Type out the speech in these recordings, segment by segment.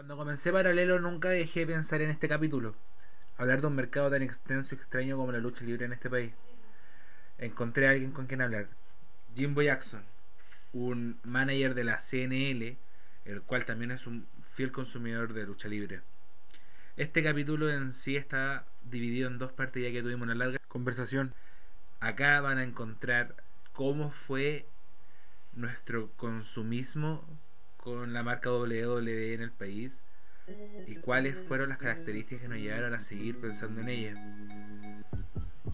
Cuando comencé Paralelo nunca dejé de pensar en este capítulo. Hablar de un mercado tan extenso y extraño como la lucha libre en este país. Encontré a alguien con quien hablar. Jimbo Jackson, un manager de la CNL, el cual también es un fiel consumidor de lucha libre. Este capítulo en sí está dividido en dos partes ya que tuvimos una larga conversación. Acá van a encontrar cómo fue nuestro consumismo con la marca WWE en el país y cuáles fueron las características que nos llevaron a seguir pensando en ella.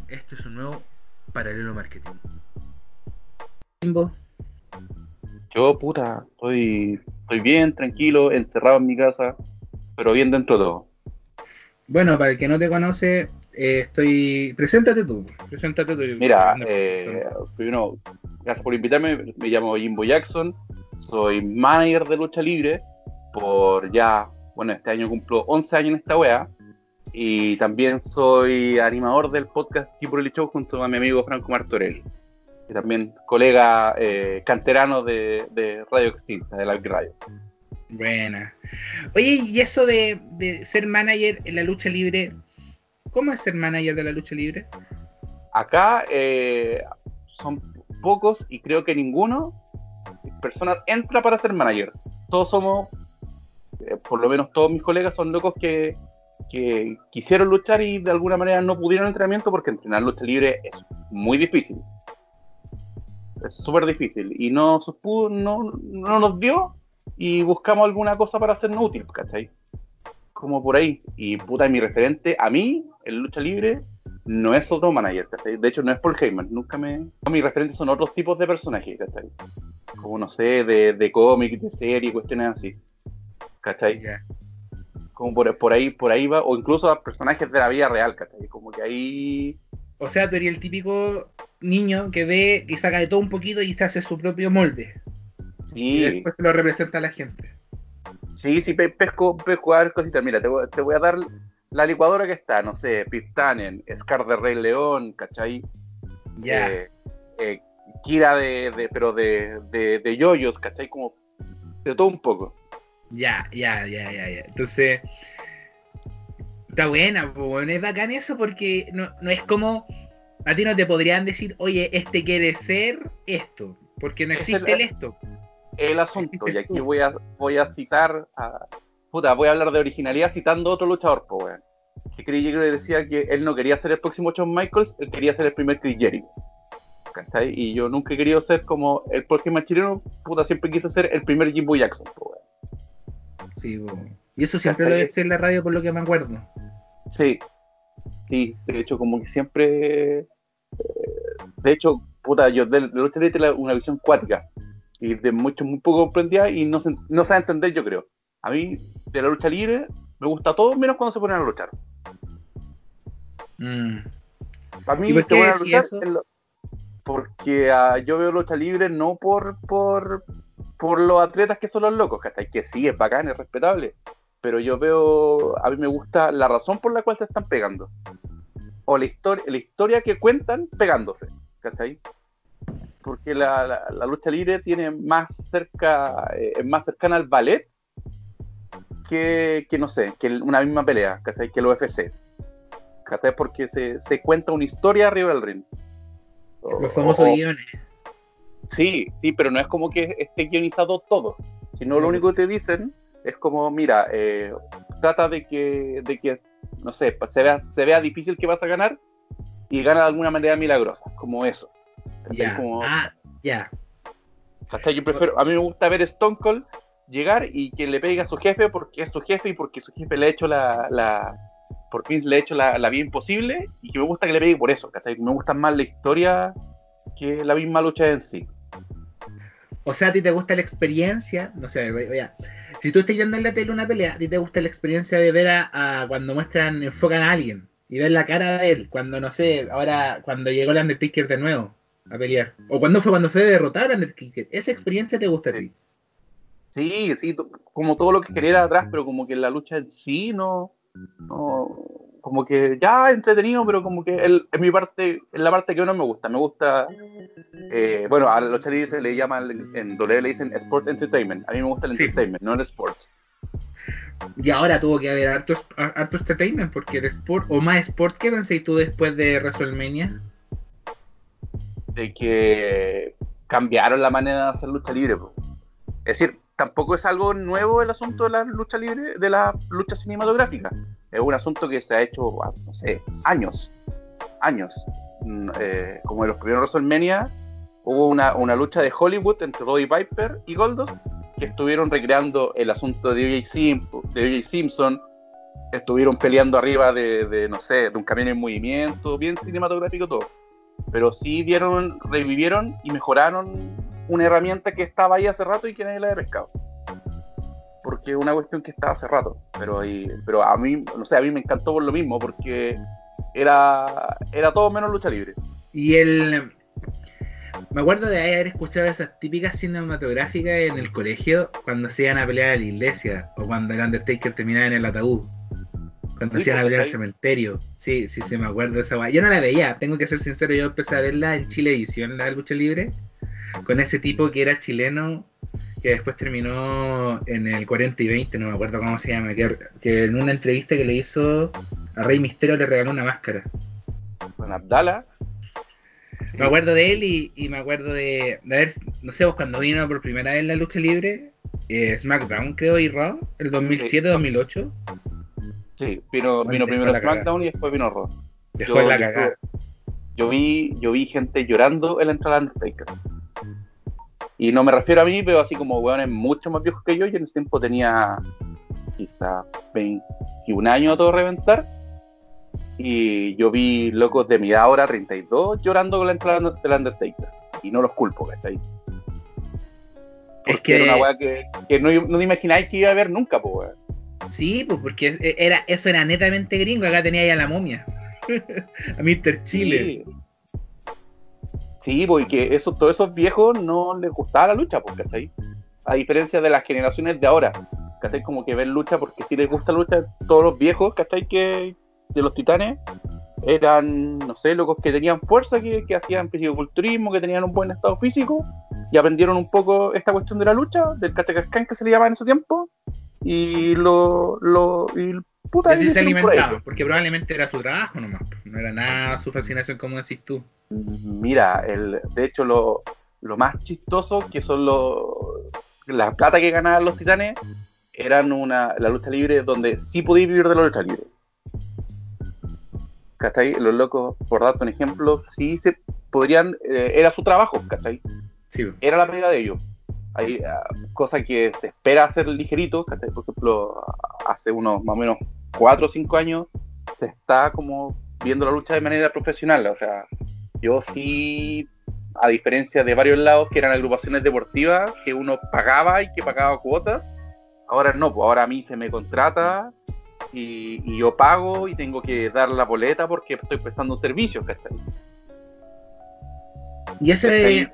Esto es un nuevo paralelo marketing. Yo, puta, estoy, estoy bien, tranquilo, encerrado en mi casa, pero bien dentro de todo. Bueno, para el que no te conoce, eh, estoy. Preséntate tú. Preséntate tú. Mira, eh, primero, gracias por invitarme. Me llamo Jimbo Jackson. Soy manager de lucha libre por ya, bueno, este año cumplo 11 años en esta wea. Y también soy animador del podcast Tipo Show junto a mi amigo Franco Martorell. Y también colega eh, canterano de, Radio Extinta, de la Radio. Buena. Oye, y eso de, ser manager en la lucha libre, ¿cómo es ser manager de la lucha libre? Acá eh, son pocos y creo que ninguno personas entra para ser manager. Todos somos, eh, por lo menos todos mis colegas son locos que, que quisieron luchar y de alguna manera no pudieron entrenamiento porque entrenar lucha libre es muy difícil. Es súper difícil. Y no, no, no nos dio y buscamos alguna cosa para hacernos útil, ¿cachai? Como por ahí. Y puta, mi referente a mí, en lucha libre, no es otro manager, ¿cachai? De hecho, no es Paul Heyman, nunca me... mis referentes son otros tipos de personajes, ¿cachai? Como, no sé, de, de cómic, de serie, cuestiones así. ¿Cachai? Como por, por, ahí por ahí va, o incluso a personajes de la vida real, ¿cachai? Como que ahí... O sea, tú eres el típico niño que ve y saca de todo un poquito y se hace su propio molde. Sí. Y después lo representa a la gente. Sí, sí, pesco, pesco a ver cositas. Mira, te voy, te voy a dar la licuadora que está, no sé, Pistanen, Scar de Rey León, ¿cachai? Ya. Eh, eh, Kira de, pero de, de, de yoyos, ¿cachai? Como de todo un poco. Ya, ya, ya, ya, ya. Entonces, está buena, pues, es bacán eso porque no, no es como, a ti no te podrían decir, oye, este quiere ser esto, porque no existe el, esto. El asunto, y aquí voy a, voy a citar a, puta, voy a hablar de originalidad citando a otro luchador, pues, weón. Que Chris le decía que él no quería ser el próximo Shawn Michaels, él quería ser el primer Chris Jericho. ¿Cachai? Y yo nunca he querido ser como el próximo chileno, puta, siempre quise ser el primer Jimbo Jackson, pues, weón. Sí, weón. Y eso siempre lo decía en la radio por lo que me acuerdo. Sí, sí, de hecho, como que siempre. Eh, de hecho, puta, yo de, de lucha libre una visión cuática y de mucho, muy poco comprendida y no, se, no sabe entender, yo creo. A mí, de la lucha libre, me gusta todo menos cuando se ponen a luchar. Mm. A mí se a luchar porque uh, yo veo lucha libre no por, por, por los atletas que son los locos, que, que sí, es bacán, es respetable. Pero yo veo, a mí me gusta la razón por la cual se están pegando. O la, historia la historia que cuentan pegándose, ¿cachai? Porque la, la, lucha libre tiene más cerca, eh, es más cercana al ballet que, no sé, que una misma pelea, ¿cachai? Que el UFC. ¿cachai? Porque se, se cuenta una historia arriba del ring. Los famosos guiones. Sí, sí, pero no es como que esté guionizado todo, sino lo único que te dicen es como, mira, eh, trata de que, de que, no sé, se vea, se vea difícil que vas a ganar y gana de alguna manera milagrosa, como eso. Ya, ah, ya. Yo prefiero, a mí me gusta ver Stone Cold llegar y que le pegue a su jefe porque es su jefe y porque su jefe le ha hecho la, la por fin le ha hecho la, la vida imposible y que me gusta que le pegue por eso, Me gusta más la historia que la misma lucha en sí. O sea, a ti te gusta la experiencia, no sé, si tú estás viendo en la tele una pelea, a ti te gusta la experiencia de ver a, cuando muestran, enfocan a alguien y ver la cara de él, cuando no sé, ahora cuando llegó el Undertaker de nuevo a pelear, o cuando fue cuando fue a derrotar a Undertaker, esa experiencia te gusta a ti. Sí, sí, como todo lo que quería atrás, pero como que la lucha en sí no, no como que ya entretenido, pero como que el, en mi parte, en la parte que no me gusta, me gusta, eh, bueno, a los se le llama, en W le dicen Sport Entertainment, a mí me gusta el entertainment, no el sports. Y ahora tuvo que haber harto, harto entertainment, porque el sport, o más sport, ¿qué pensáis tú después de WrestleMania? De que cambiaron la manera de hacer lucha libre. Es decir, tampoco es algo nuevo el asunto de la lucha libre, de la lucha cinematográfica. Es un asunto que se ha hecho, ah, no sé, años. Años. Mm, eh, como en los primeros WrestleMania, hubo una, lucha de Hollywood entre Roddy Piper y Goldos que estuvieron recreando el asunto de O.J. Simpson, estuvieron peleando arriba de, de, no sé, de un camión en movimiento, bien cinematográfico todo. Pero sí revivieron y mejoraron una herramienta que estaba ahí hace rato y que nadie la había pescado. Porque es una cuestión que estaba hace rato. Pero, ahí- pero a mí, no sé, a mí me encantó por lo mismo, porque era, era todo menos lucha libre. Y el. Me acuerdo de haber escuchado esas típicas cinematográficas en el colegio cuando se iban a pelear a la iglesia o cuando el Undertaker terminaba en el ataúd. Cuando Sí, se iban a pues, pelear al cementerio. Sí, sí, sí, me acuerdo de esa guay. Yo no la veía, tengo que ser sincero, yo empecé a verla en Chilevisión, la de lucha libre, con ese tipo que era chileno, que después terminó en el 40 y 20, no me acuerdo cómo se llama, que, que en una entrevista que le hizo a Rey Misterio le regaló una máscara. Con Abdala. Me acuerdo de él y, y me acuerdo de, de haber, no sé, pues cuando vino por primera vez la lucha libre, eh, SmackDown creo y Raw, el 2007-2008, Sí, vino, vino primero cagada. SmackDown y después vino Raw. dejó Yo- la yo- cagada. Yo vi, yo vi gente llorando en la entrada de Undertaker. Y no me refiero a mí, pero así como weones mucho más viejos que yo. Yo en ese tiempo tenía quizá 21 años a todo reventar. Y yo vi locos de mi edad ahora, 32, llorando con la entrada del Undertaker. Y no los culpo, ¿cachai? Es Porque era que, una weá que, que no, no me imagináis que iba a ver nunca, pues weón. sí, pues porque era, eso era netamente gringo, acá tenía ya la momia, a Mr. Chile. Sí, Sí, porque eso, todos esos viejos no les gustaba la lucha, pues, ¿cachai? A diferencia de las generaciones de ahora, ¿cachai? Como que ven lucha porque si les gusta lucha, todos los viejos, ¿cachai? Que de los titanes eran, no sé, locos que tenían fuerza, que, que hacían fisicoculturismo, que tenían un buen estado físico y aprendieron un poco esta cuestión de la lucha, del cachacascán que se le llamaba en ese tiempo, y lo, lo, y puta, Y así se por alimentaban, porque probablemente era su trabajo nomás, no era nada su fascinación como decís tú. Mira, el, de hecho lo, lo más chistoso que son los la plata que ganaban los titanes eran una la lucha libre donde sí podías vivir de la lucha libre. ¿Cachai? Los locos, por darte un ejemplo, sí se podrían, eh, era su trabajo, ¿cachai? Sí. Era la pega de ellos. Hay ah, cosas que se espera hacer ligerito, ¿cachai? Por ejemplo, hace unos más o menos 4 o 5 años se está como viendo la lucha de manera profesional. O sea, yo sí, a diferencia de varios lados que eran agrupaciones deportivas que uno pagaba y que pagaba cuotas, ahora no, pues ahora a mí se me contrata y, y yo pago y tengo que dar la boleta porque estoy prestando un servicio, ¿cachai? Y ese,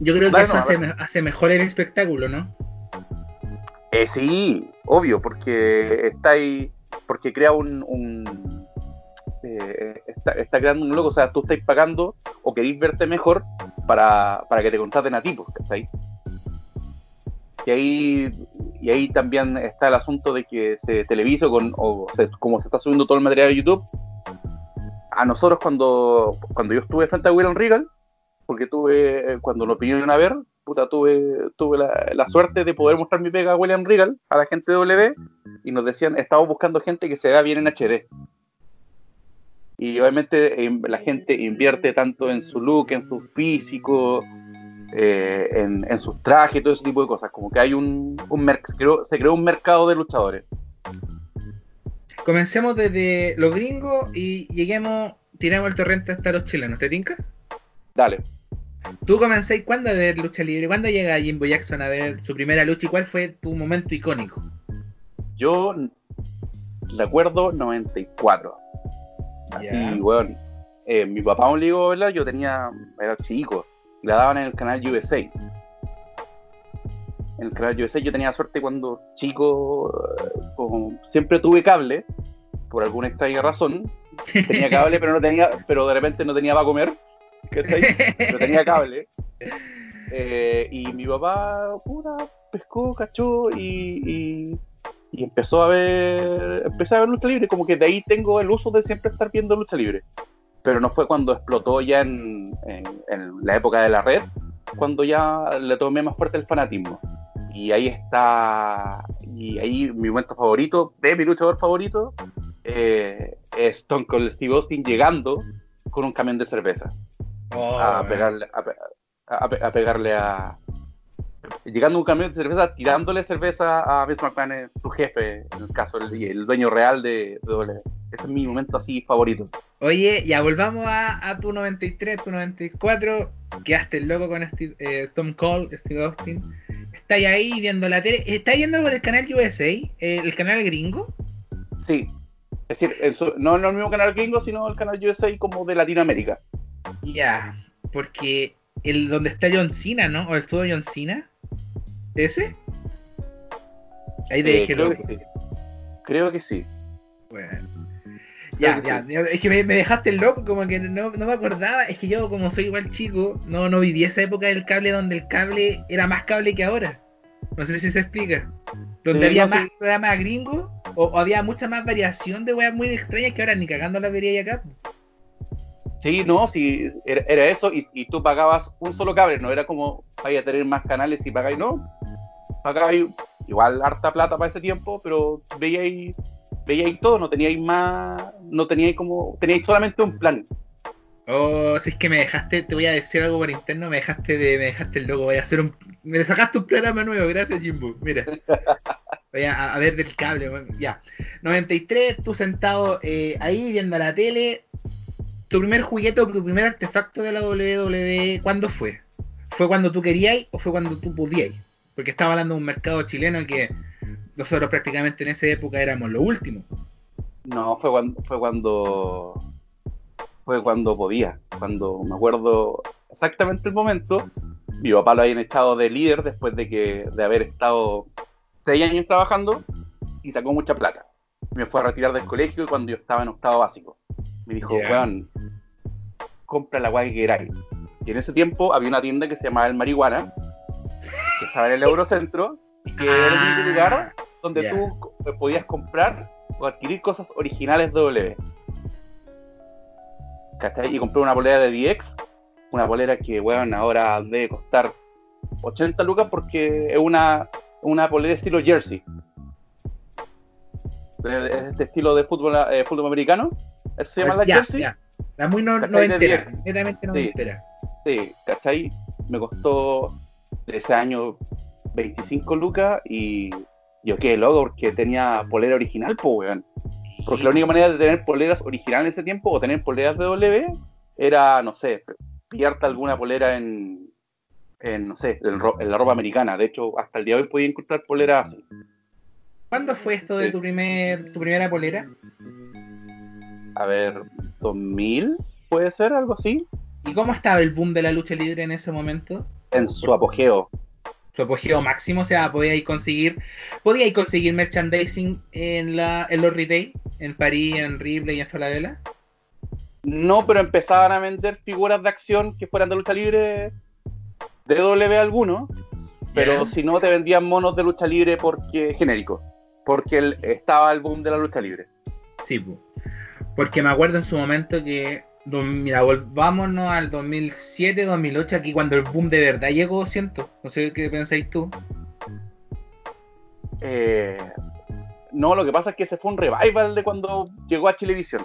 yo creo que Dale, eso hace, hace mejor el espectáculo, ¿no? Eh, sí, obvio, porque está ahí, porque crea un, un eh, está, está creando un loco, o sea, tú estás pagando o queréis verte mejor para, para que te contraten a ti, pues, ¿cachai? Y ahí, y ahí también está el asunto de que se televisa con, o como se está subiendo todo el material de YouTube, a nosotros cuando, cuando yo estuve frente a William Regal, porque tuve, eh, cuando lo pidieron a ver, puta, tuve, tuve la, la suerte de poder mostrar mi pega a William Regal, a la gente de W, y nos decían, estamos buscando gente que se vea bien en HD. Y obviamente eh, la gente invierte tanto en su look, en su físico, eh, en, en sus trajes y todo ese tipo de cosas. Como que hay un, un se, creó, se creó un mercado de luchadores. Comencemos desde los gringos y lleguemos, tiramos el torrente hasta los chilenos, ¿te tinca? Dale. Tú comenzáis cuándo a ver lucha libre, ¿cuándo llega Jimbo Jackson a ver su primera lucha y cuál fue tu momento icónico? Yo recuerdo 94. Así, Ya. weón. Eh, mi papá me obligó, ¿verdad? Yo tenía, era chico, y la daban en el canal USA. En el canal USA yo tenía suerte cuando chico, eh, como siempre tuve cable, por alguna extraña razón. Tenía cable, pero no tenía, pero de repente no tenía para comer. Pero tenía cable. Eh, y mi papá, puta, pescó, cachó y, y, y empezó a ver, empecé a ver lucha libre, como que de ahí tengo el uso de siempre estar viendo lucha libre. Pero no fue cuando explotó ya en, en, en la época de la red, cuando ya le tomé más fuerte el fanatismo. Y ahí está, y ahí mi momento favorito, de mi luchador favorito, eh, es Stone Cold Steve Austin llegando con un camión de cerveza Oh, a weón. pegarle a, pe- a a pegarle a llegando un camión de cerveza tirándole cerveza a Vince McMahon eh, su jefe en el caso el, el dueño real de, de WWE. ese es mi momento así favorito Oye, ya volvamos a, a tu 93, tu 94. Quedaste loco con Steve, eh, Stone Cold, Steve Austin. Estás ahí viendo la tele. ¿Estás viendo por el canal USA? eh, ¿El canal gringo? sí es decir no en el mismo canal gringo sino el canal USA como de Latinoamérica Ya, porque el donde está John Cena, ¿no? ¿O el estudio John Cena? ¿Ese? Ahí te Eh, creo que sí creo que sí Bueno. Ya, ya, es que me, me dejaste loco, como que no, no me acordaba. Es que yo, como soy igual chico, no, no viví esa época del cable donde el cable era más cable que ahora. No sé si se explica. Donde Sí, había no, más sí. programas gringos o, o había mucha más variación de weas muy extrañas que ahora ni cagando la vería acá. Sí, no, sí, era, era eso, y, y tú pagabas un solo cable, no era como vaya a tener más canales y pagáis, no. Pagabais igual harta plata para ese tiempo, pero veíais, veíais todo, no teníais más, no teníais como, teníais solamente un plan. Oh, si es que me dejaste, te voy a decir algo por interno, me dejaste de, me dejaste el loco, voy a hacer un, me sacaste un programa nuevo, gracias Jimbo, mira. Voy a, a ver del cable, weón. ya. 93, tú sentado eh, ahí viendo la tele, tu primer juguete o tu primer artefacto de la WWE, ¿cuándo fue? ¿Fue cuando tú querías o fue cuando tú podías? Porque estaba hablando de un mercado chileno que nosotros prácticamente en esa época éramos lo último. No, fue cuando, fue cuando, fue cuando podía, cuando me acuerdo exactamente el momento. Mi papá lo habían echado de líder después de que, de haber estado seis años trabajando y sacó mucha plata. Me fue a retirar del colegio cuando yo estaba en octavo básico. Me dijo, weón, compra la guay que queráis. Y en ese tiempo había una tienda que se llamaba El Marihuana, que estaba en el Eurocentro, y que era el Ah, lugar donde tú podías comprar o adquirir cosas originales de W. ¿Cachai? Y compré una polera de DX, una polera que, weón, ahora debe costar 80 lucas porque es una, una polera estilo jersey. Este estilo de fútbol, eh, fútbol americano. Eso se llama la ya, jersey. ya. La muy no, ¿Cachai? De noventera, 10. netamente noventera. Sí, ¿cachai? Me costó ese año 25 lucas y yo quedé loco porque tenía polera original, pues, weón. Porque la única manera de tener poleras originales en ese tiempo o tener poleras de W era, no sé, pillarte alguna polera en, en no sé, en, en la ropa americana. De hecho, hasta el día de hoy podía encontrar poleras así. ¿Cuándo fue esto de tu primer tu primera polera? A ver, 2000, puede ser, algo así, ¿Y cómo estaba el boom de la lucha libre en ese momento? en su apogeo. Su apogeo máximo, o sea, podíais conseguir, podíais conseguir merchandising en la, en los retail, en París, en Ripley y en Falabella. No, pero empezaban a vender figuras de acción que fueran de lucha libre de W algunos, pero si no te vendían monos de lucha libre porque genérico, porque el- estaba el boom de la lucha libre. Sí, po. porque me acuerdo en su momento que, mira, volvámonos al 2007, 2008, aquí cuando el boom de verdad llegó, siento. No sé qué pensáis tú. Eh, no, lo que pasa es que ese fue un revival de cuando llegó a Chilevisión.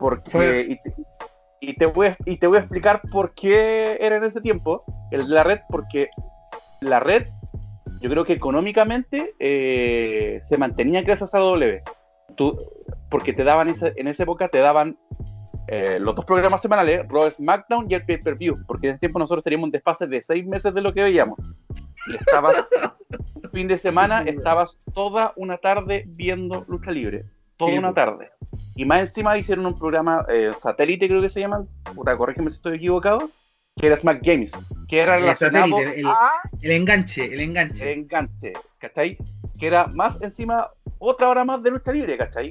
Porque, y, te, y te voy a, y te voy a explicar por qué era en ese tiempo el de la red, porque la red, yo creo que económicamente eh, se mantenía gracias a W. Tú, porque te daban esa- en esa época te daban eh, los dos programas semanales, Raw SmackDown y el Pay Per View, porque en ese tiempo nosotros teníamos un desfase de seis meses de lo que veíamos. Y estabas fin de semana, estabas toda una tarde viendo lucha libre, toda una po. tarde. Y más encima hicieron un programa eh, satélite, creo que se llama, puta, corrígeme si estoy equivocado, que era Smack Games, que era El relacionado el- a El enganche, el enganche. enganche, ¿cachai? Que era más encima otra hora más de lucha libre, ¿cachai?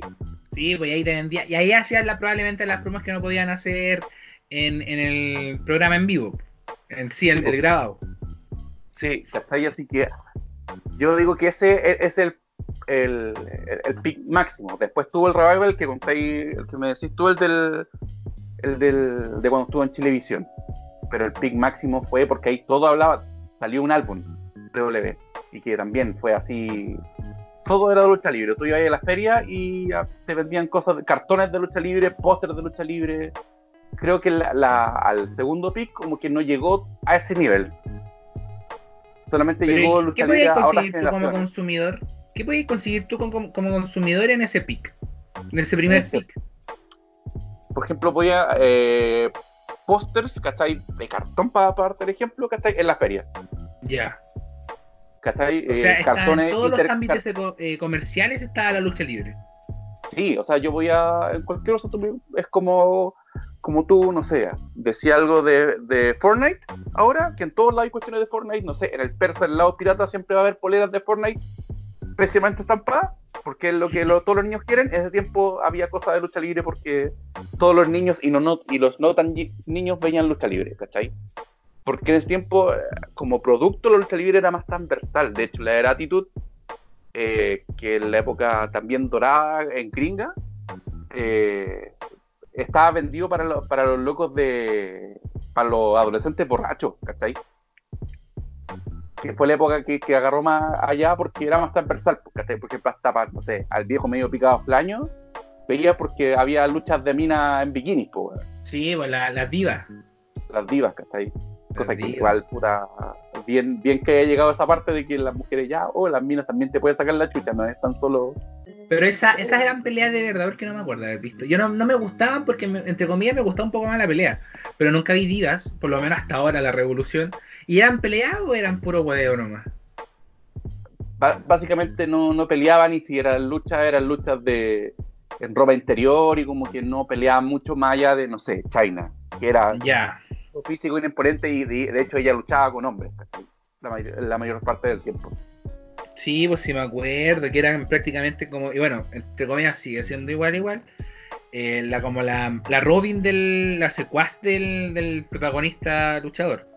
Sí, pues ahí te vendía. Y ahí hacían la, probablemente las promos que no podían hacer en, en el programa en vivo. En sí, el, el grabado. Sí, ¿cachai? Así que yo digo que ese e- es el el, el, el pick máximo. Después tuvo el revival que conté, el que me decís tú, el del, el del de cuando estuvo en Chilevisión. Pero el pick máximo fue porque ahí todo hablaba, salió un álbum W y que también fue así. Todo era de lucha libre. Tú ibas a la feria y te vendían cosas, cartones de lucha libre, pósters de lucha libre. Creo que la, la- al segundo pick como que no llegó a ese nivel. Solamente Pero, llegó ¿y lucha ¿Qué libre podías a otras tú como consumidor? ¿Qué podías conseguir tú como, como consumidor en ese pick? En ese primer Ese pick. por ejemplo, voy a eh, pósters, ¿cachai? De cartón para darte el ejemplo, ¿cachai? En la feria, Ya. ¿cachai? O sea, Eh, está en todos los ámbitos eh, comerciales está la lucha libre. Sí, o sea, yo voy a. En cualquier me- es como. Como tú, no sé, decía algo de, de Fortnite ahora, que en todos lados hay cuestiones de Fortnite, no sé, en el persa, el lado pirata, siempre va a haber poleras de Fortnite precisamente estampadas, porque lo que lo- todos los niños quieren. En ese tiempo había cosas de lucha libre porque todos los niños y, no, no, y los no tan ni- niños veían lucha libre, ¿cachai? Porque en ese tiempo, eh, como producto, la lucha libre era más transversal. De hecho, la era Attitude, eh, que en la época también dorada en gringa, eh, estaba vendido para, los- para los locos de. para los adolescentes borrachos, ¿cachai? Que fue la época que, que agarró más allá porque era más transversal, pues, ¿cachai? Por ejemplo, hasta para, no sé, al viejo medio picado flaño, veía porque había luchas de mina en bikinis, pues, Sí, pues la- las divas. las divas, ¿cachai? Cosa que igual, puta, bien, bien que haya llegado a esa parte de que las mujeres ya, o las minas también te pueden sacar la chucha, no es tan solo. Pero esa, esas eran peleas de verdad porque no me acuerdo de haber visto. Yo no, no me gustaban porque, me- entre comillas, me gustaba un poco más la pelea. Pero nunca vi divas, por lo menos hasta ahora, la revolución. ¿Y eran peleas o eran puro hueveo nomás? Básicamente no, no peleaban y si eran luchas, eran luchas de en ropa interior y como que no peleaban mucho más allá de, no sé, China, que era Ya. físico y imponente y de, de hecho ella luchaba con hombres, la, may- la mayor parte del tiempo. Sí, pues sí me acuerdo, que eran prácticamente como, y bueno, entre comillas sigue siendo igual, igual. eh, la, como la, la Robin del, la secuaz del, del protagonista luchador.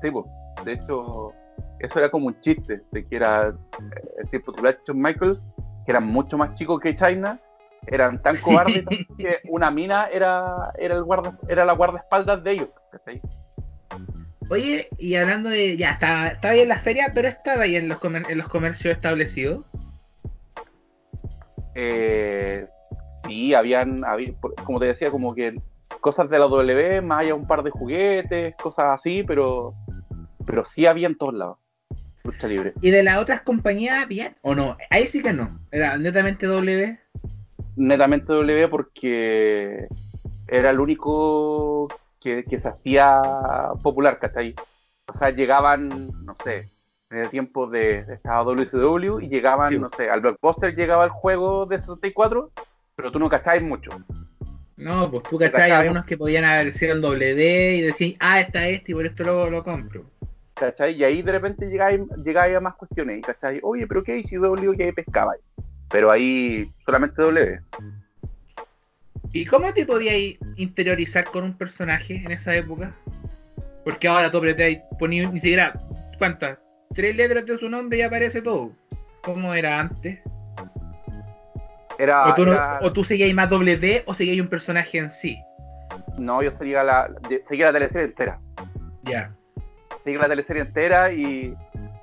Sí, pues, de hecho, eso era como un chiste, de que era el tipo de Michaels, que eran mucho más chicos que China, eran tan cobardes que una mina era, era, el guarda, era la guardaespaldas de ellos. Oye, y hablando de. Ya, está, está ahí en las ferias, pero estaba ahí en los, comer- en los comercios establecidos. Eh, sí, habían, había- como te decía, como que cosas de la W, más allá un par de juguetes, cosas así, pero, pero sí había en todos lados. Lucha libre. ¿Y de las otras compañías, bien o no? Ahí sí que no. Era netamente W. Netamente W porque era el único que, que se hacía popular, ¿cachai? O sea, llegaban, no sé, en el tiempo de, estaba WCW y llegaban, Sí. no sé, al blockbuster llegaba el juego de 64, pero tú no cacháis mucho. No, pues tú cachai. algunos que podían haber sido en W y decir, ah, está este y por esto lo, lo compro. ¿cachai? Y ahí de repente llegáis, llegáis a más cuestiones, ¿cachai? Oye, pero ¿qué hizo W que pescaba? Pero ahí solamente W. ¿Y cómo te podías interiorizar con un personaje en esa época? Porque ahora tú y ponías ni siquiera, ¿cuántas? Tres letras de su nombre y aparece todo. ¿Cómo era antes? Era, o, tú no- era- o tú seguías más W o seguías un personaje en sí. no, yo seguía la, seguía la teleserie entera. Ya. seguía la teleserie entera y,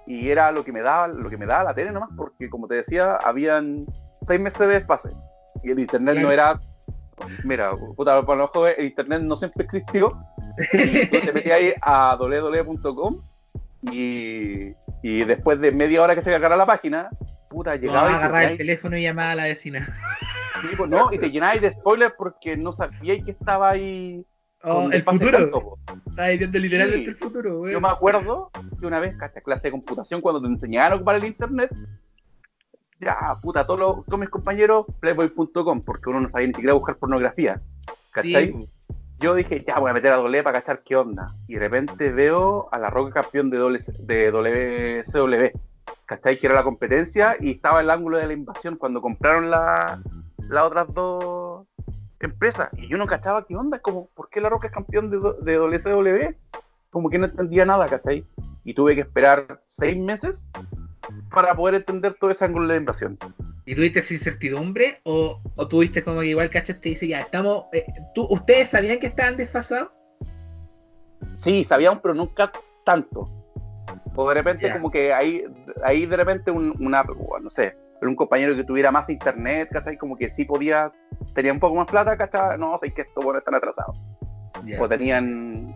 y era lo que me daba, lo que me daba la tele nomás, porque como te decía, habían seis meses de espacio y el internet Claro. no era mira, puta, para los jóvenes, el internet no siempre existió. Te metías ahí a www.com y, y después de media hora que se cargara la página, puta, No, llegaba y te agarrar el teléfono y llamar a la vecina. sí, pues, no, y te llenabas de spoilers porque no sabíais que estaba ahí. Oh, el futuro. Estás viendo literalmente Sí. el futuro, güey. Yo me acuerdo que una vez, cacha, clase de computación, cuando te enseñaban a ocupar el internet, ya, puta, todos, los- todos mis compañeros, playboy.com, porque uno no sabía ni siquiera buscar pornografía. ¿Cachai? Sí, Yo dije, ya voy a meter a doble para cachar qué onda. Y de repente veo a la Roca campeón de, doble, de WCW. ¿Cachai? Que era la competencia y estaba el ángulo de la invasión cuando compraron la- las otras dos empresas. Y yo no cachaba qué onda, como, ¿por qué la Roca es campeón de, de WCW? Como que no entendía nada, ¿cachai? Y tuve que esperar seis meses para poder entender todo ese ángulo de invasión. ¿Y tuviste esa incertidumbre o, o tuviste como que igual cachaste te dice ya, estamos, eh, ¿tú, ¿ustedes sabían que estaban desfasados? Sí, sabíamos, pero nunca tanto. O de repente como que ahí, ahí de repente un, una, no sé, un compañero que tuviera más internet, ¿cachai? Como que sí podía, tenía un poco más plata, ¿cachai? No, sé que estos bueno están atrasados. O tenían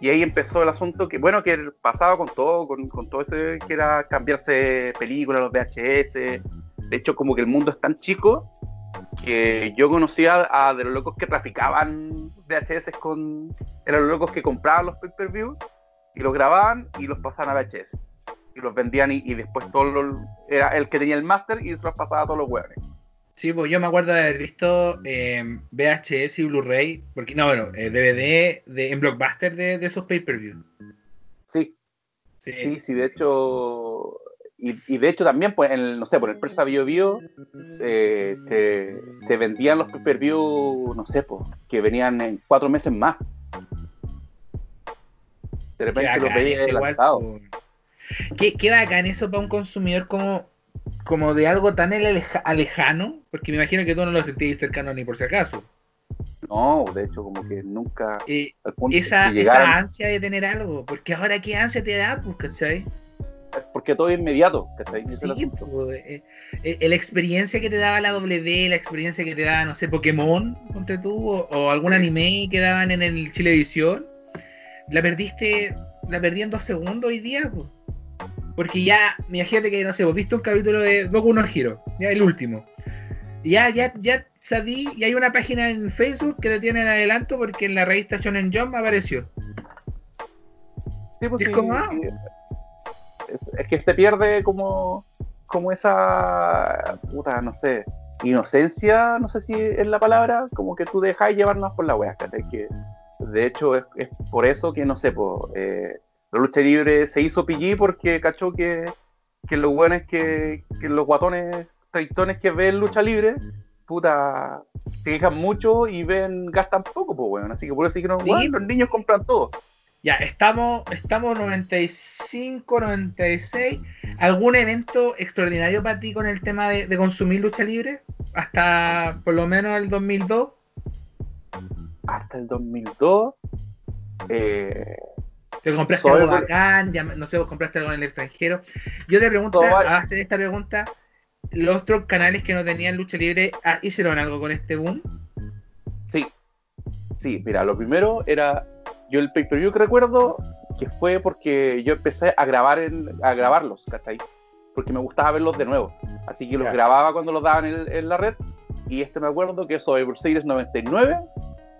y ahí empezó el asunto que bueno que pasaba con todo con, todo ese que era cambiarse películas los VHS de hecho como que el mundo es tan chico que yo conocía a de los locos que traficaban VHS con eran los locos que compraban los pay per view y los grababan y los pasaban a VHS y los vendían y, y después todo lo- era el que tenía el máster y se los pasaba a todos los hueones Sí, pues yo me acuerdo de haber visto eh, VHS y Blu-ray, porque no, bueno, eh, DVD de, en Blockbuster de, de esos pay-per-view. sí Sí. Sí, sí, de hecho, y, y de hecho también, pues, en no sé, por el Persa Bio Bio, eh, te, te vendían los pay per view, no sé, pues, que venían en cuatro meses más. De repente los veías po. Qué, qué bacán eso para un consumidor como, como de algo tan aleja- alejano, porque me imagino que tú no lo sentías cercano ni por si acaso. No, de hecho, como que nunca, Eh, esa, ansia de tener algo, porque ahora qué ansia te da, pues, ¿cachai? porque todo es inmediato, ¿cachai? El Sí, asunto. pues, eh, eh, la experiencia que te daba la W, la experiencia que te daba, no sé, Pokémon, ponte tú, o, o algún anime que daban en el Chilevisión, la perdiste, la perdí en dos segundos hoy día, pues. Porque ya, imagínate que, no sé, vos viste un capítulo de Boku no Hero, ya el último. Ya, ya, ya sabí, y hay una página en Facebook que te tiene en adelanto porque en la revista Shonen Jump apareció. Sí, pues es sí, como, ah. Es, es que se pierde como, como esa, puta, no sé, inocencia, no sé si es la palabra, como que tú dejas llevarnos por la wea, ¿cachai? Que de hecho es, es por eso que, no sé, po, eh, la lucha libre se hizo PG porque cachó que, que los buenos que, que los guatones, traitones que ven lucha libre, puta, se quejan mucho y ven, gastan poco, pues, weón. Así que por eso Sí, weón, los niños compran todo. Ya, estamos, estamos 95, 96. ¿Algún evento extraordinario para ti con el tema de, de consumir lucha libre? Hasta por lo menos el 2002. hasta el 2002. Eh, ¿Te compraste Soy algo bacán? Ya, no sé, vos compraste algo en el extranjero. Yo te pregunto, a hacer esta pregunta, ¿los otros canales que no tenían lucha libre ah, hicieron algo con este boom? sí, sí, mira, lo primero era. Yo el pay per view que recuerdo que fue porque yo empecé a grabar en, a grabarlos, ¿cachai? Porque me gustaba verlos de nuevo. Así que los grababa cuando los daban en, en la red. Y este me acuerdo que es Survivor Series 99,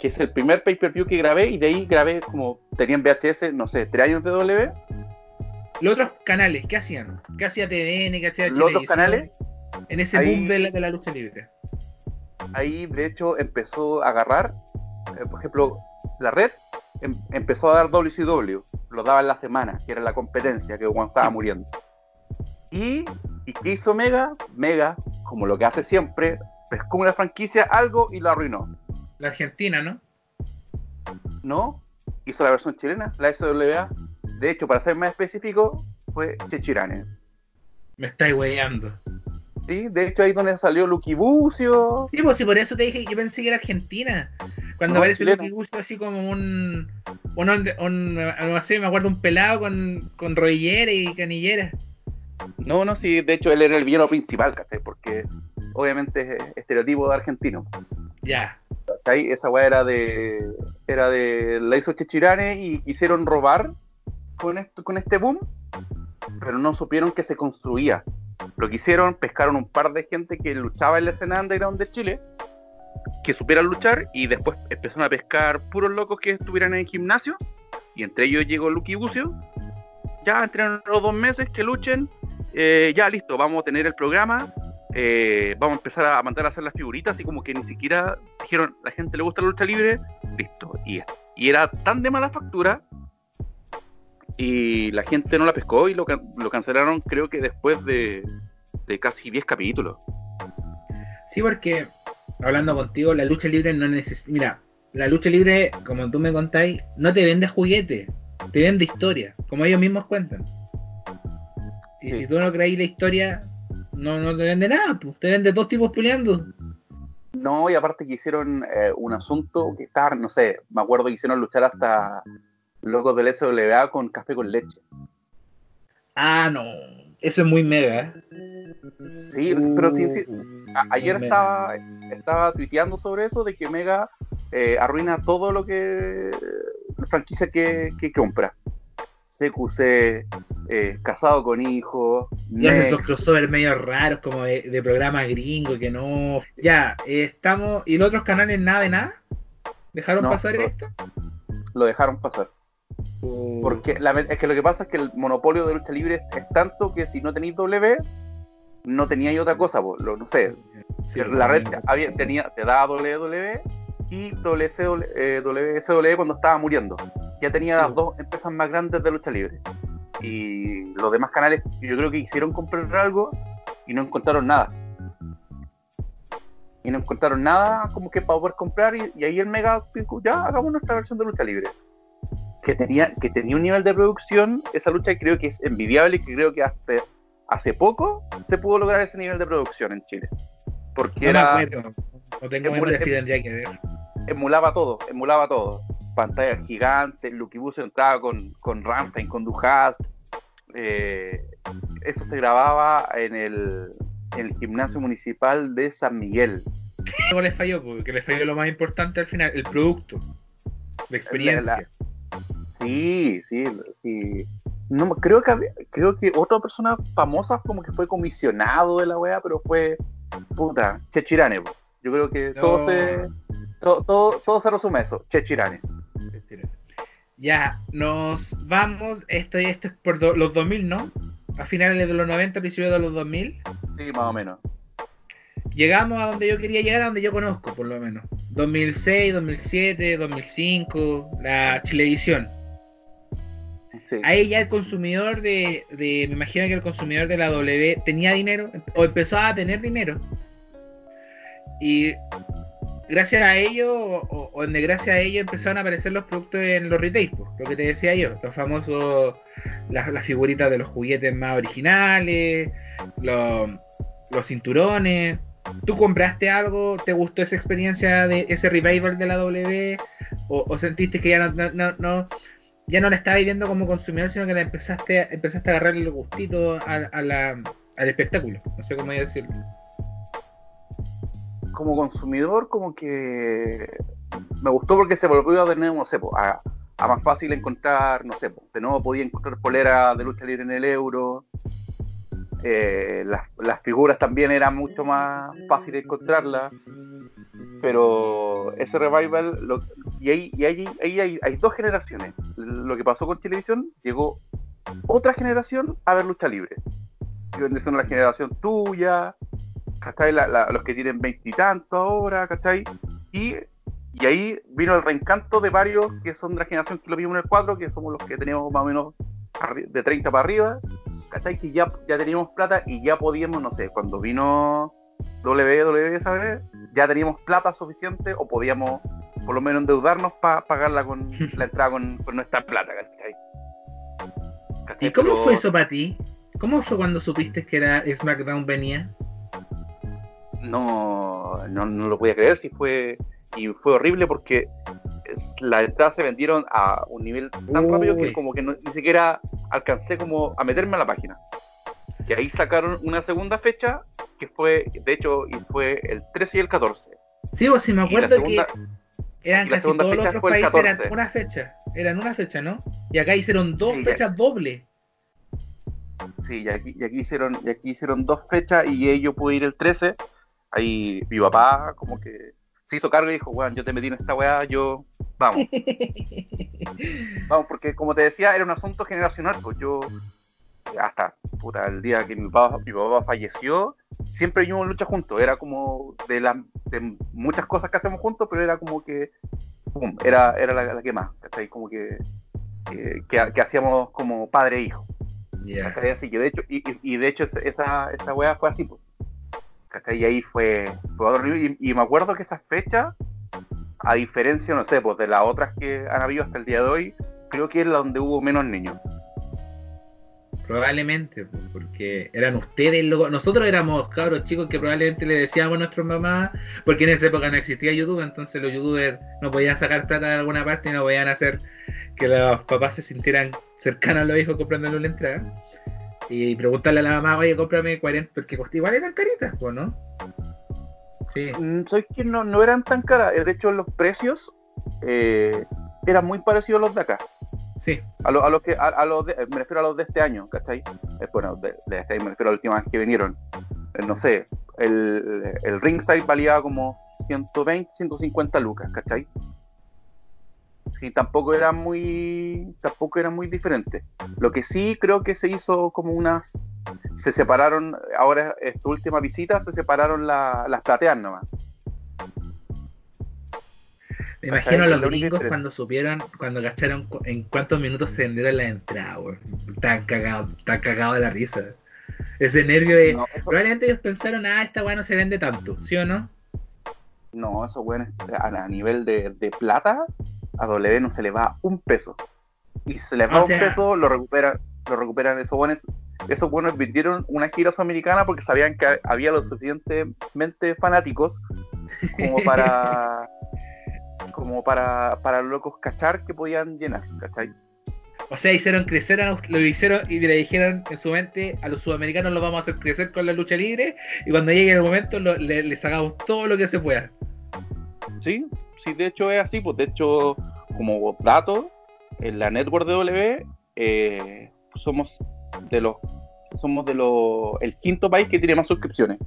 que es el primer pay per view que grabé. Y de ahí grabé como tenían VHS, no sé, tres años de W. Los otros canales, ¿qué hacían? ¿Qué hacía TVN? ¿Qué hacía Los otros canales, En ese ahí- boom de la, de la lucha libre. ahí de hecho empezó a agarrar, eh, por ejemplo, la red em- empezó a dar WCW, lo daba en la semana, que era la competencia que Juan estaba Sí. muriendo. Y, ¿y qué hizo Mega? Mega, como lo que hace siempre, pescó una franquicia, algo y la arruinó. La Argentina, ¿no? ¿No? Hizo la versión chilena, la SWA. De hecho, para ser más específico, fue Chechirane. Me estáis weyando. ¿Sí? De hecho, ahí es donde salió Lucky Bucio. Sí, pues sí, por eso te dije, yo pensé que era Argentina. Cuando No, aparece. Lucky así como un, un, un- un- no sé, me acuerdo un pelado con, con rodillera y canillera. No, no, sí, de hecho él era el villano principal, ¿cachai? Porque obviamente es estereotipo de argentino. Ya. ¿cachai? Esa weá era de. Era de. La hizo Chechirane y quisieron robar con, esto, con este boom, pero no supieron que se construía. Lo que hicieron, pescaron un par de gente que luchaba en la escena underground de Chile, que supieran luchar, y después empezaron a pescar puros locos que estuvieran en el gimnasio, y entre ellos llegó Lucky Bucio. Ya entrenan los dos meses que luchen, eh, ya listo, vamos a tener el programa, eh, vamos a empezar a mandar a hacer las figuritas y como que ni siquiera dijeron, la gente le gusta la lucha libre, listo. Y, y era tan de mala factura y la gente no la pescó y lo, lo cancelaron creo que después de, de casi 10 capítulos. Sí, porque hablando contigo, la lucha libre no necesita. Mira, la lucha libre, como tú me contáis, no te vende juguete, te vende historia, como ellos mismos cuentan. Y Sí. si tú no creís la historia, no, no te vende nada, pues. Te vende dos tipos peleando. No, y aparte que hicieron eh, un asunto que está, no sé, me acuerdo que hicieron luchar hasta locos del SWA con café con leche. Ah, no. Eso es muy mega. ¿eh? Sí, pero sí, sí. A- ayer Mega. estaba, estaba tuiteando sobre eso, de que Mega eh, arruina todo lo que la franquicia que, que compra. CQC, eh, casado con hijos, Y Next, esos crossover medio raros como de, de programa gringo que no. Ya, eh, estamos. ¿Y los otros canales nada de nada? ¿Dejaron No, pasar esto? lo dejaron pasar. Porque la es que lo que pasa es que el monopolio de lucha libre es, es tanto que si no tenéis W, no teníais otra cosa, lo- no sé. Sí, la red había, tenía, te daba WWE y WCW, eh, WCW cuando estaba muriendo. Ya tenía Sí. las dos empresas más grandes de lucha libre. Y los demás canales, yo creo que quisieron comprar algo y no encontraron nada. Y no encontraron nada como que para poder comprar. Y, y ahí el Mega dijo, ya hagamos nuestra versión de lucha libre. Que tenía, que tenía un nivel de producción, esa lucha creo que es envidiable y que creo que hasta hace poco se pudo lograr ese nivel de producción en Chile. Porque No me era, acuerdo. No tengo Emula- memoria, tendría que ver. emulaba todo, emulaba todo. Pantallas gigantes, Lucky Bus entraba con, con Rammstein, con Duhast. Eh, eso se grababa en el, en el gimnasio municipal de San Miguel. Algo les falló, porque les falló lo más importante al final, el producto. La experiencia. Sí, sí, sí. No, creo que había- creo que otra persona famosa como que fue comisionado de la wea, pero fue puta, Chechirane. po. Yo creo que todo se todo, todo, todo se resume a eso, Chechirane. Ya, nos vamos. Esto, esto es por do- los 2000, ¿no? A finales de los 90, principios de los 2000. Sí, más o menos. Llegamos a donde yo quería llegar, a donde yo conozco, por lo menos. 2006, 2007, 2005, la Chilevisión. Sí. Ahí ya el consumidor de, de- me imagino que el consumidor de la W tenía dinero, o empezó a tener dinero. Y gracias a ello, o, o desgracia a ello, empezaron a aparecer los productos en los retail, lo que te decía yo, los famosos, las, figuritas de los juguetes más originales, los, los cinturones. ¿Tú compraste algo? ¿Te gustó esa experiencia de ese revival de la W? ¿O, o sentiste que ya no, no, no- no- ya no la estabas viendo como consumidor, sino que la empezaste, empezaste a agarrar el gustito a, a la- al espectáculo? No sé cómo decirlo. Como consumidor, como que me gustó porque se volvió a tener, no sé, po, a, a más fácil encontrar, no sé, po, de nuevo podía encontrar polera de lucha libre en el euro. Eh, las, las figuras también eran mucho más fácil encontrarlas. Pero ese revival, lo- y ahí, y ahí, ahí hay, hay dos generaciones. Lo que pasó con televisión, llegó otra generación a ver lucha libre. Siendo la generación tuya, ¿cachai? La- la- los que tienen veintitantos ahora, ¿cachai? Y, y ahí vino el reencanto de varios que son de la generación que lo vimos en el 4, que somos los que teníamos más o menos de 30 para arriba, ¿cachai? Que ya, ya teníamos plata y ya podíamos, no sé, cuando vino WWE, ¿sabes? Ya teníamos plata suficiente o podíamos por lo menos endeudarnos para pagarla con la entrada con, con nuestra plata, ¿cachai? ¿Cachai? ¿Y cómo Pero- fue eso para ti? ¿Cómo fue cuando supiste que era SmackDown venía? No, no, no lo podía creer, si fue y fue horrible porque las entradas se vendieron a un nivel tan Uy. rápido que como que no- ni siquiera alcancé como a meterme a la página. Y ahí sacaron una segunda fecha que fue, de hecho, y fue el 13 y el 14. Sí, pues sí, me acuerdo segunda, que eran casi todos los otros países eran 14. una fecha. Eran una fecha, ¿no? Y acá hicieron dos Sí, fechas dobles. sí, y aquí, y aquí hicieron, y aquí hicieron dos fechas y ellos pude ir el 13. Ahí mi papá como que se hizo cargo y dijo, weón, yo te metí en esta weá, yo, vamos. Vamos, porque como te decía, era un asunto generacional, pues yo hasta puta, el día que mi papá, mi papá falleció, siempre vimos lucha juntos, era como de, la, de muchas cosas que hacemos juntos, pero era como que pum, era, era la, la que más, ¿cachai? Como que, que, que- que hacíamos como padre e hijo. ¿cachai? Así que de hecho, y, y- de hecho esa, esa weá fue así, pues. Y ahí fue, horrible. Y, me acuerdo que esa fecha, a diferencia, no sé, pues de las otras que han habido hasta el día de hoy, creo que es la donde hubo menos niños. Probablemente, pues, porque eran ustedes, loco. nosotros éramos cabros chicos que probablemente le decíamos a nuestras mamás, porque en esa época no existía YouTube, entonces los youtubers no podían sacar plata de alguna parte y no podían hacer que los papás se sintieran cercanos a los hijos comprándole la entrada. Y preguntarle a la mamá, oye, cómprame 40, porque igual eran caritas, pues, ¿no? Sí. Mm, ¿Sabes que no, no eran tan caras? De hecho, los precios eh, eran muy parecidos a los de acá. Sí, A, lo- a los que, a, a los de- me refiero a los de este año, ¿cachai? Eh, bueno, de, de este año me refiero a la última vez que vinieron. Eh, no sé, el, el ringside valía como 120, 150 lucas, ¿cachai? Sí, tampoco era muy, tampoco era muy diferente. Lo que sí creo que se hizo como unas, se separaron, ahora esta última visita se separaron la- las plateas nomás. me imagino a los gringos cuando supieron, cuando cacharon en cuántos minutos se vendieron la entrada, weón. Tan cagado, tan cagado de la risa. Ese nervio de. No, eso- Probablemente ellos pensaron, ah, esta weá no se vende tanto, ¿sí o no? No, esos a, a nivel de, de plata, a W no se le va un peso. Y se les va O un sea- peso, lo recuperan, lo recuperan esos buenos. Esos buenos vendieron una gira sudamericana porque sabían que había lo suficientemente fanáticos como para como para, para locos cachar que podían llenar, ¿cachai? O sea, hicieron crecer, a, lo hicieron y le dijeron en su mente a los sudamericanos los vamos a hacer crecer con la lucha libre y cuando llegue el momento lo- le- les hagamos todo lo que se pueda. Sí, sí, de hecho es así, pues de hecho, como dato, en la network de W eh, somos de los somos de los el quinto país que tiene más suscripciones.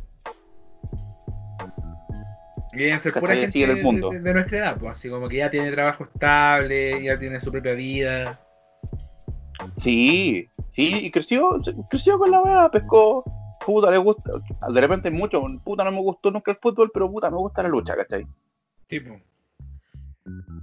Y deben ser gente el mundo. De, de nuestra edad, pues así como que ya tiene trabajo estable, ya tiene su propia vida. Sí, sí, y creció, creció con la weá, pescó, puta, le gusta, de repente mucho, puta, no me gustó nunca el fútbol, pero puta, me gusta la lucha, ¿cachai? Tipo. Mm-hmm.